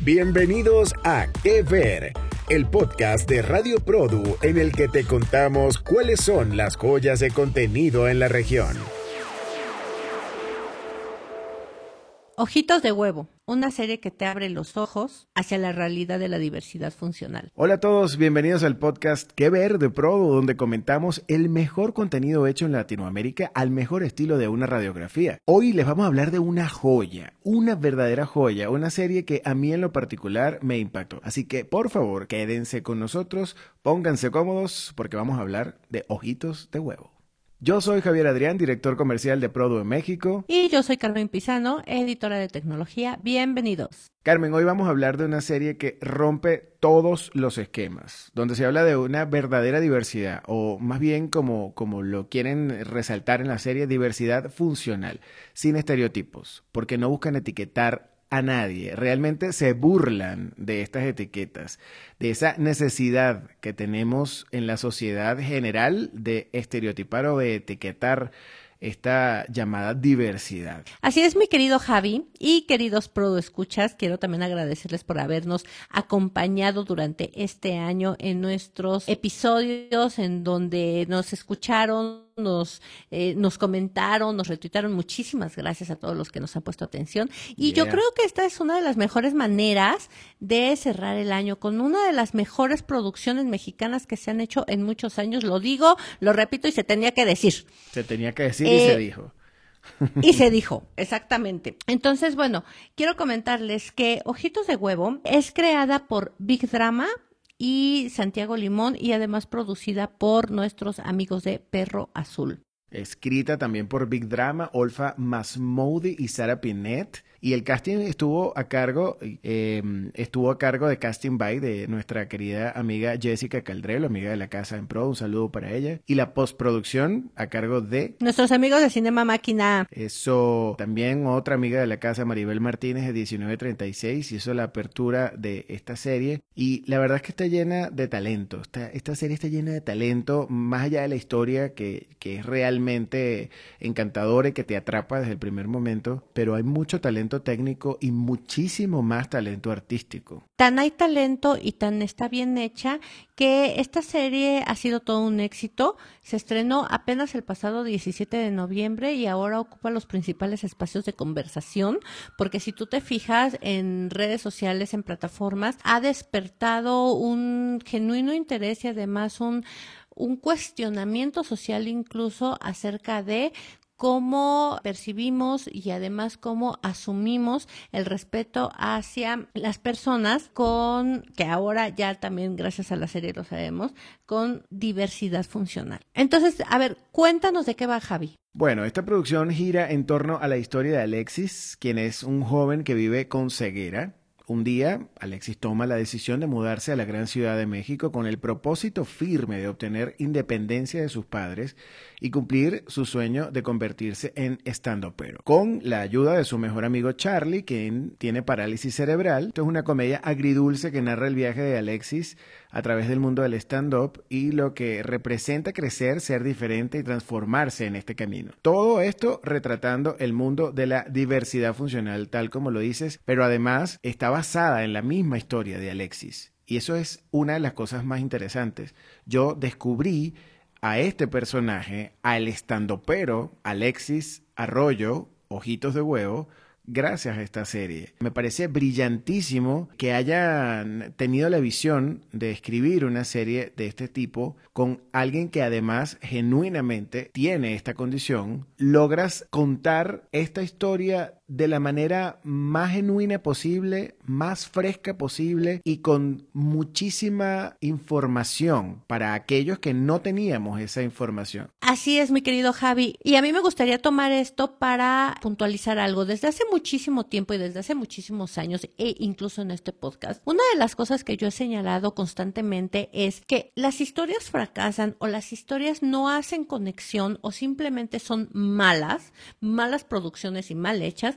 Bienvenidos a Que Ver, el podcast de Radio Produ en el que te contamos cuáles son las joyas de contenido en la región. Ojitos de huevo, una serie que te abre los ojos hacia la realidad de la diversidad funcional. Hola a todos, bienvenidos al podcast Que Ver de Prodo, donde comentamos el mejor contenido hecho en Latinoamérica al mejor estilo de una radiografía. Hoy les vamos a hablar de una joya, una verdadera joya, una serie que a mí en lo particular me impactó. Así que por favor, quédense con nosotros, pónganse cómodos porque vamos a hablar de Ojitos de Huevo. Yo soy Javier Adrián, director comercial de Prodo en México. Y yo soy Carmen Pizano, editora de tecnología. Bienvenidos. Carmen, hoy vamos a hablar de una serie que rompe todos los esquemas, donde se habla de una verdadera diversidad, o más bien como, como lo quieren resaltar en la serie, diversidad funcional, sin estereotipos, porque no buscan etiquetar a nadie. Realmente se burlan de estas etiquetas, de esa necesidad que tenemos en la sociedad general de estereotipar o de etiquetar esta llamada diversidad. Así es, mi querido Javi y queridos Prodo Escuchas, quiero también agradecerles por habernos acompañado durante este año en nuestros episodios en donde nos escucharon nos, eh, nos comentaron, nos retuitaron. Muchísimas gracias a todos los que nos han puesto atención. Y yo creo que esta es una de las mejores maneras de cerrar el año con una de las mejores producciones mexicanas que se han hecho en muchos años. Lo digo, lo repito y se tenía que decir. Se tenía que decir y se eh, dijo. Y se dijo, exactamente. Entonces, bueno, quiero comentarles que Ojitos de Huevo es creada por Big Drama, y Santiago Limón y además producida por nuestros amigos de Perro Azul. Escrita también por Big Drama, Olfa Masmoudi y Sara Pinet. Y el casting estuvo a cargo, eh, estuvo a cargo de Casting By de nuestra querida amiga Jessica Caldrelo, amiga de la casa en Pro, un saludo para ella. Y la postproducción a cargo de nuestros amigos de Cinema Máquina. Eso, también otra amiga de la casa, Maribel Martínez de 1936, hizo la apertura de esta serie. Y la verdad es que está llena de talento. Esta, esta serie está llena de talento, más allá de la historia que, que es realmente encantadora y que te atrapa desde el primer momento, pero hay mucho talento técnico y muchísimo más talento artístico. Tan hay talento y tan está bien hecha que esta serie ha sido todo un éxito. Se estrenó apenas el pasado 17 de noviembre y ahora ocupa los principales espacios de conversación, porque si tú te fijas en redes sociales, en plataformas, ha despertado un genuino interés y además un un cuestionamiento social incluso acerca de cómo percibimos y además cómo asumimos el respeto hacia las personas con, que ahora ya también gracias a la serie lo sabemos, con diversidad funcional. Entonces, a ver, cuéntanos de qué va Javi. Bueno, esta producción gira en torno a la historia de Alexis, quien es un joven que vive con ceguera un día, Alexis toma la decisión de mudarse a la gran ciudad de México con el propósito firme de obtener independencia de sus padres y cumplir su sueño de convertirse en stand-upero. Con la ayuda de su mejor amigo Charlie, quien tiene parálisis cerebral, esto es una comedia agridulce que narra el viaje de Alexis a través del mundo del stand-up y lo que representa crecer, ser diferente y transformarse en este camino. Todo esto retratando el mundo de la diversidad funcional, tal como lo dices, pero además está basada en la misma historia de Alexis. Y eso es una de las cosas más interesantes. Yo descubrí a este personaje, al estandopero Alexis Arroyo, Ojitos de Huevo, gracias a esta serie. Me parece brillantísimo que hayan tenido la visión de escribir una serie de este tipo con alguien que además genuinamente tiene esta condición. Logras contar esta historia de la manera más genuina posible, más fresca posible y con muchísima información para aquellos que no teníamos esa información. Así es, mi querido Javi. Y a mí me gustaría tomar esto para puntualizar algo. Desde hace muchísimo tiempo y desde hace muchísimos años, e incluso en este podcast, una de las cosas que yo he señalado constantemente es que las historias fracasan o las historias no hacen conexión o simplemente son malas, malas producciones y mal hechas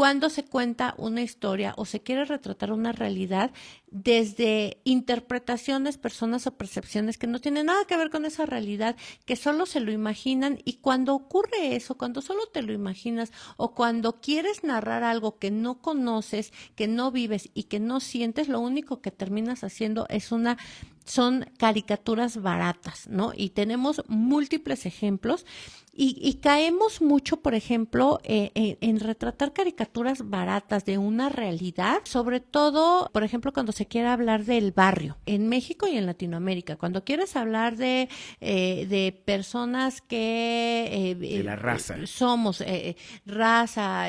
cuando se cuenta una historia o se quiere retratar una realidad desde interpretaciones, personas o percepciones que no tienen nada que ver con esa realidad, que solo se lo imaginan y cuando ocurre eso, cuando solo te lo imaginas o cuando quieres narrar algo que no conoces, que no vives y que no sientes, lo único que terminas haciendo es una son caricaturas baratas, ¿no? Y tenemos múltiples ejemplos y, caemos mucho, por ejemplo, eh, en retratar caricaturas baratas de una realidad, sobre todo, por ejemplo, cuando se quiere hablar del barrio, en México y en Latinoamérica, cuando quieres hablar de, eh, de personas que... de la raza. Somos raza,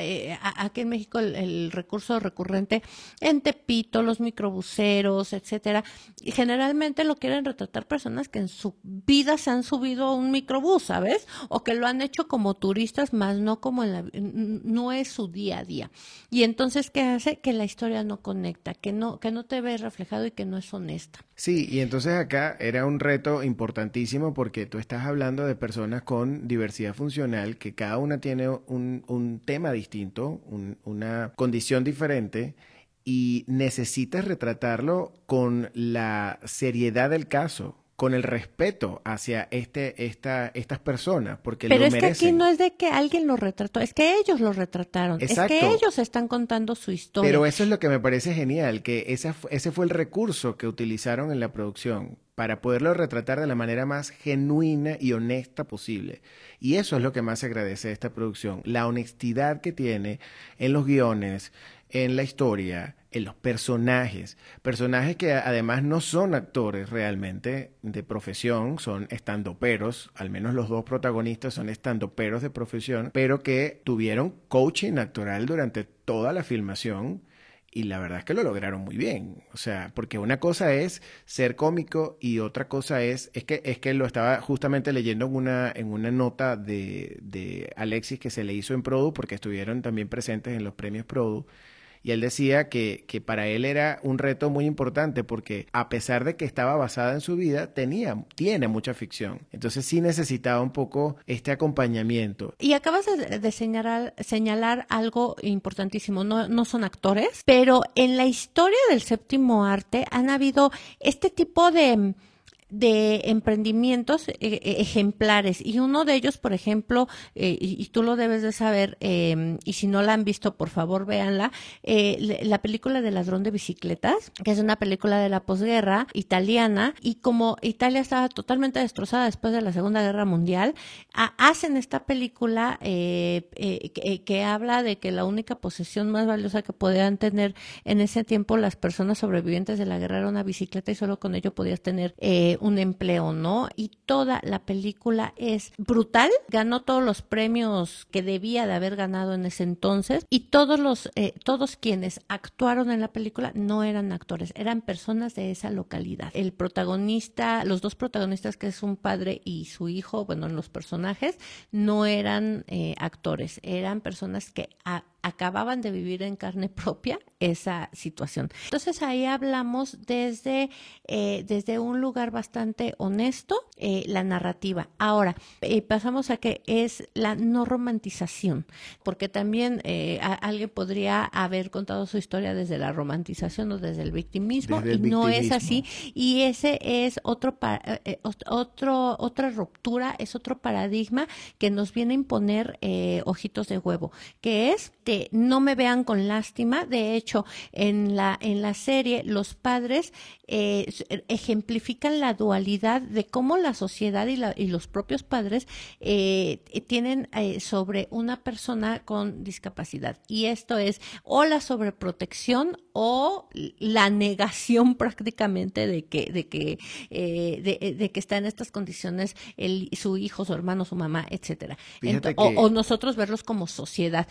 aquí en México el, recurso recurrente en Tepito, los microbuseros, etcétera, y generalmente lo quieren retratar personas que en su vida se han subido a un microbús, ¿sabes? O que lo han hecho como turistas, más no como en la, no es su día día. Y entonces, ¿qué hace? Que la historia no conecta, que no, que no te ves reflejado y que no es honesta. Sí, y entonces acá era un reto importantísimo porque tú estás hablando de personas con diversidad funcional, que cada una tiene un, un tema distinto, una condición diferente y necesitas retratarlo con la seriedad del caso con el respeto hacia este, esta, estas personas, porque Pero es que aquí no es de que alguien lo retrató, es que ellos lo retrataron, es que ellos están contando su historia. Pero eso es lo que me parece genial, que ese, ese fue el recurso que utilizaron en la producción para poderlo retratar de la manera más genuina y honesta posible. Y eso es lo que más se agradece de esta producción, la honestidad que tiene en los guiones, en la historia, en los personajes. Personajes que además no son actores realmente de profesión, son estandoperos, al menos los dos protagonistas son estandoperos de profesión, pero que tuvieron coaching actoral durante toda la filmación y la verdad es que lo lograron muy bien. O sea, porque una cosa es ser cómico y otra cosa es, es que, es que lo estaba justamente leyendo en una, en una nota de, de Alexis que se le hizo en Produ, porque estuvieron también presentes en los premios Produ y él decía que, que para él era un reto muy importante porque a pesar de que estaba basada en su vida, tenía, tiene mucha ficción. Entonces sí necesitaba un poco este acompañamiento. Y acabas de, señalar, señalar algo importantísimo, no, no son actores, pero en la historia del séptimo arte han habido este tipo de de emprendimientos eh, eh, ejemplares. Y uno de ellos, por ejemplo, eh, y, tú lo debes de saber, em, y si no la han visto, por favor véanla, la película de Ladrón de Bicicletas, que es una película de la posguerra italiana, y como Italia estaba totalmente destrozada después de la Segunda Guerra Mundial, hacen esta película que, que, habla de que la única posesión más valiosa que podían tener en ese tiempo las personas sobrevivientes de la guerra era una bicicleta y solo con ello podías tener un empleo, ¿no? Y toda la película es brutal, ganó todos los premios que debía de haber ganado en ese entonces y todos los, eh, todos quienes actuaron en la película no eran actores, eran personas de esa localidad. El protagonista, los dos protagonistas que es un padre y su hijo, bueno, los personajes, no eran eh, actores, eran personas que acababan de vivir en carne propia esa situación. Entonces ahí hablamos desde, eh, desde un lugar bastante honesto, eh, la narrativa. Ahora, eh, pasamos a que es la no romantización, porque también alguien podría haber contado su historia desde la romantización o desde el victimismo, y no es así. Y ese es otro, otro, otra ruptura, es otro paradigma que nos viene a imponer ojitos de huevo, que es no me vean con lástima. De hecho, en la, en la serie, los padres eh, ejemplifican la dualidad de cómo la sociedad y, la, y los propios padres eh, tienen eh, sobre una persona con discapacidad. Y esto es o la sobreprotección o la negación prácticamente de que, de que, de, que está en estas condiciones el, su hijo, su hermano, su mamá, etcétera. o, nosotros verlos como sociedad,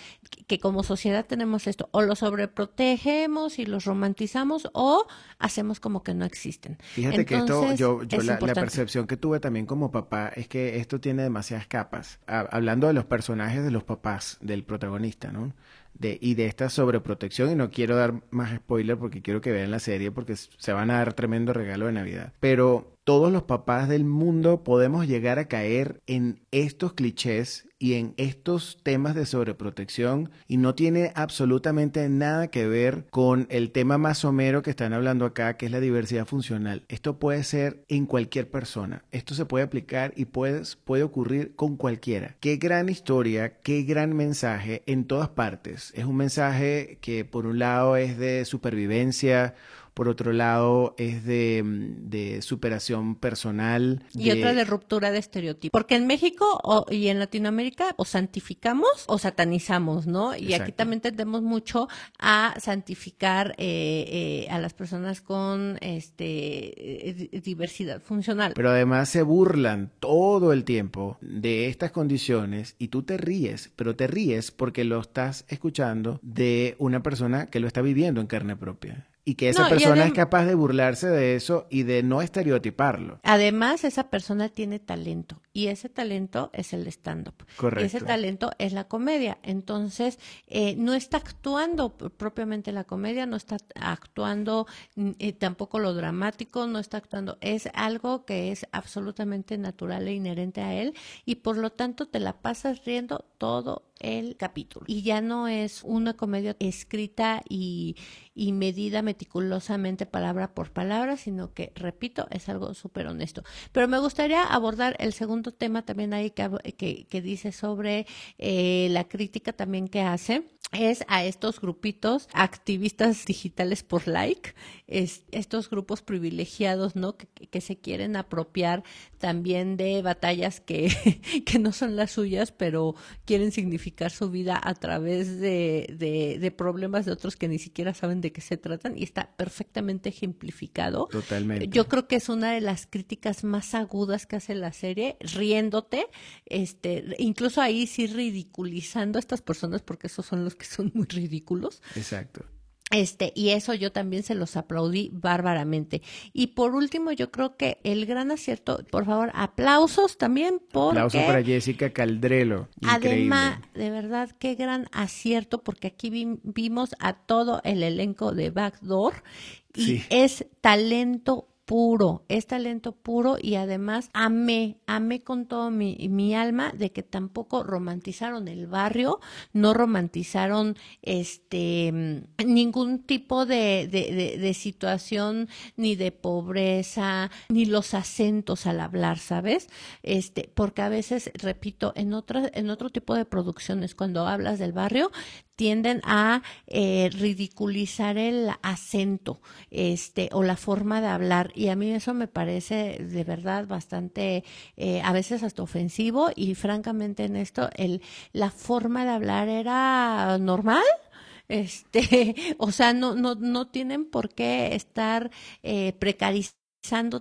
que como sociedad tenemos esto, o los sobreprotegemos y los romantizamos, o hacemos como que no existen. Fíjate que esto, yo, la, percepción que tuve también como papá es que esto tiene demasiadas capas. hablando de los personajes de los papás del protagonista, ¿no? De, y de esta sobreprotección, y no quiero dar más spoiler porque quiero que vean la serie porque se van a dar tremendo regalo de Navidad. Pero todos los papás del mundo podemos llegar a caer en estos clichés y en estos temas de sobreprotección y no tiene absolutamente nada que ver con el tema más somero que están hablando acá, que es la diversidad funcional. Esto puede ser en cualquier persona. Esto se puede aplicar y puede, puede ocurrir con cualquiera. Qué gran historia, qué gran mensaje en todas partes. Es un mensaje que por un lado es de supervivencia, por otro lado es de, mm, superación personal. Y otra de ruptura de estereotipos. Porque en México y en Latinoamérica o santificamos o satanizamos, ¿no? Y aquí también tendemos mucho a santificar eh, eh, a las personas con este eh, diversidad funcional. Pero además se burlan todo el tiempo de estas condiciones y tú te ríes, pero te ríes porque lo estás escuchando de una persona que lo está viviendo en carne propia y que esa persona es capaz de burlarse de eso y de no estereotiparlo. Además, esa persona tiene talento y ese talento es el stand-up. Correcto. Ese talento es la comedia. Entonces, eh, no está actuando propiamente la comedia, no está actuando mm, eh, tampoco lo dramático, no está actuando. Es algo que es absolutamente natural e inherente a él y por lo tanto te la pasas riendo todo el capítulo. Y ya no es una comedia escrita y, y medida meticulosamente palabra por palabra, sino que, repito, es algo súper honesto. Pero me gustaría abordar el segundo tema también ahí que, que, dice sobre eh, la crítica también que hace es a estos grupitos activistas digitales por like, es, estos grupos privilegiados, ¿no? Que, que, se quieren apropiar también de batallas que, que, no son las suyas, pero quieren significar su vida a través de, de, de, problemas de otros que ni siquiera saben de qué se tratan y está perfectamente ejemplificado. Totalmente. Yo creo que es una de las críticas más agudas que hace la serie, riéndote, este, incluso ahí sí ridiculizando a estas personas porque esos son los que son muy ridículos. Exacto. Este, y eso yo también se los aplaudí bárbaramente. Y por último, yo creo que el gran acierto, por favor, aplausos también por. Aplausos para Jessica Caldrelo. Además, de verdad, qué gran acierto, porque aquí vimos a todo el elenco de Backdoor y es talento puro, es talento puro y además amé, amé con todo mi, mi, alma de que tampoco romantizaron el barrio, no romantizaron este ningún tipo de, de, de, situación ni de pobreza, ni los acentos al hablar, ¿sabes? Este, porque a veces, repito, en otra, en otro tipo de producciones, cuando hablas del barrio, tienden a eh, ridiculizar el acento este o la forma de hablar. Y a mí eso me parece de verdad bastante eh, a veces hasta ofensivo. Y francamente en esto el la forma de hablar era normal. Este o sea no no no tienen por qué estar eh, precarizando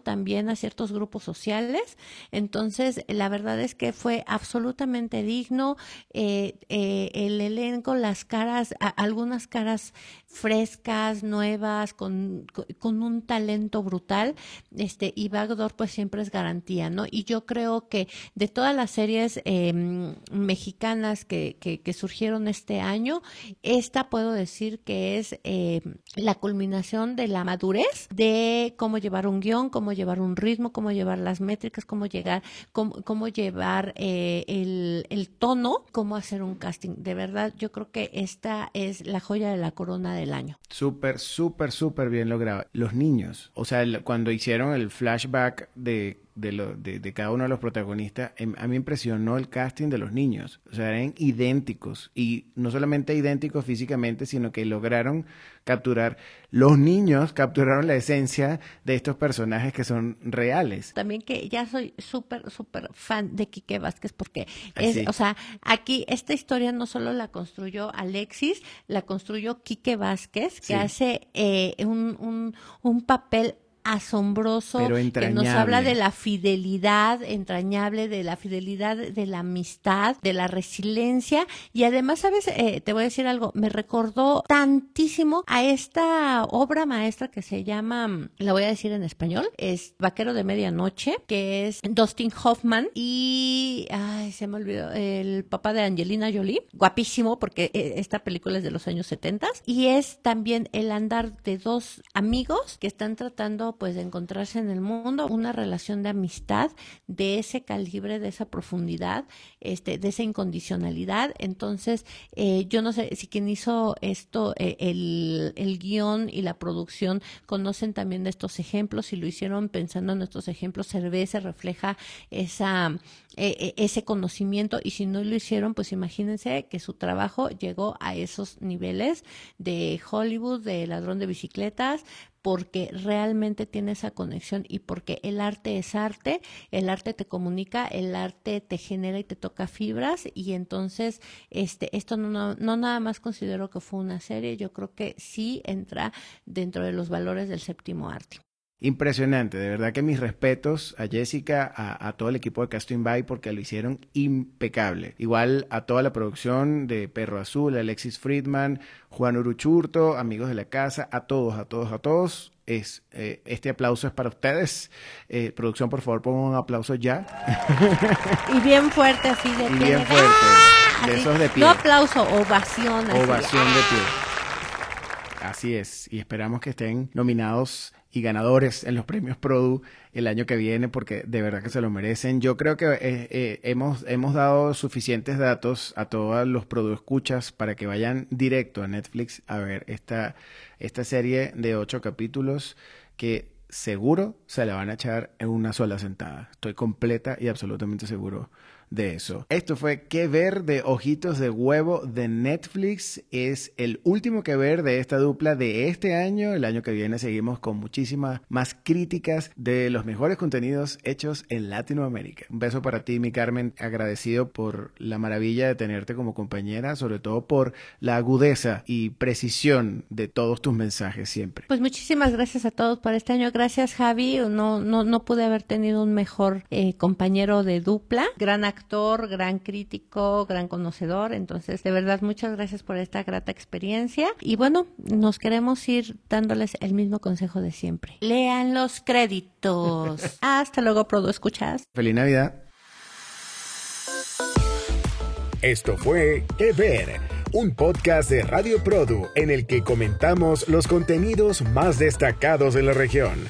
también a ciertos grupos sociales. Entonces, la verdad es que fue absolutamente digno. Eh, eh, el elenco, las caras, algunas caras frescas, nuevas, con, con, un talento brutal. Este, y Backdoor, pues siempre es garantía, ¿no? Y yo creo que de todas las series em, mexicanas que, que, que, surgieron este año, esta puedo decir que es em, la culminación de la madurez de cómo llevar un guion cómo llevar un ritmo, cómo llevar las métricas, cómo llegar, cómo, llevar eh, el, el, tono, cómo hacer un casting. De verdad, yo creo que esta es la joya de la corona del año. Súper, súper, súper bien logrado. Los niños, o sea, cuando hicieron el flashback de de, lo, de, de, cada uno de los protagonistas, em, a mí impresionó el casting de los niños. O sea, eran idénticos. Y no solamente idénticos físicamente, sino que lograron capturar, los niños capturaron la esencia de estos personajes que son reales. También que ya soy súper, súper fan de Quique Vázquez porque es, o sea, aquí esta historia no solo la construyó Alexis, la construyó Quique Vázquez, que hace eh, un, un, un papel asombroso que nos habla de la fidelidad entrañable, de la fidelidad de la amistad, de la resiliencia. Y además, sabes, eh, te voy a decir algo, me recordó tantísimo a esta obra maestra que se llama, la voy a decir en español, es Vaquero de Medianoche, que es Dustin Hoffman. Y, ay, se me olvidó, el papá de Angelina Jolie, guapísimo porque eh, esta película es de los años 70 y es también el andar de dos amigos que están tratando primero pues de encontrarse en el mundo, una relación de amistad de ese calibre, de esa profundidad, este, de esa incondicionalidad. Entonces, eh, yo no sé si quien hizo esto, eh, el, el guion y la producción conocen también de estos ejemplos y lo hicieron pensando en estos ejemplos, Cerveza refleja esa eh, ese conocimiento y si no lo hicieron, pues imagínense que su trabajo llegó a esos niveles de Hollywood, de ladrón de bicicletas, porque realmente tiene esa conexión y porque el arte es arte, el arte te comunica, el arte te genera y te toca fibras y entonces este esto no, no nada más considero que fue una serie, yo creo que sí entra dentro de los valores del séptimo arte. Impresionante, de verdad que mis respetos a Jessica, a, todo el equipo de Casting By porque lo hicieron impecable. Igual a toda la producción de Perro Azul, Alexis Friedman, Juan Uruchurto, amigos de la casa, a todos, a todos, a todos. Es, eh, este aplauso es para ustedes. Eh, producción, por favor, pongan un aplauso ya. Y bien fuerte, así de pie. Y bien fuerte, ¡Ah! de esos de pie. No aplauso, ovación. Ovación de pie. Así es, y esperamos que estén nominados y ganadores en los premios Produ el año que viene porque de verdad que se lo merecen. Yo creo que eh, eh, hemos, hemos dado suficientes datos a todos los Produ escuchas para que vayan directo a Netflix a ver esta, esta serie de ocho capítulos que seguro se la van a echar en una sola sentada. Estoy completa y absolutamente seguro de eso. Esto fue Que ver de Ojitos de Huevo de Netflix. Es el último que ver de esta dupla de este año. El año que viene seguimos con muchísimas más críticas de los mejores contenidos hechos en Latinoamérica. Un beso para ti, mi Carmen. Agradecido por la maravilla de tenerte como compañera, sobre todo por la agudeza y precisión de todos tus mensajes siempre. Pues muchísimas gracias a todos por este año. Gracias, Javi. No, no, no pude haber tenido un mejor eh, compañero de dupla. Gran actor, gran crítico, gran conocedor. Entonces, de verdad, muchas gracias por esta grata experiencia. Y bueno, nos queremos ir dándoles el mismo consejo de siempre. Lean los créditos. Hasta luego, Prodo, ¿escuchas? Feliz Navidad. Esto fue Que Ver, un podcast de Radio Produ en el que comentamos los contenidos más destacados de la región.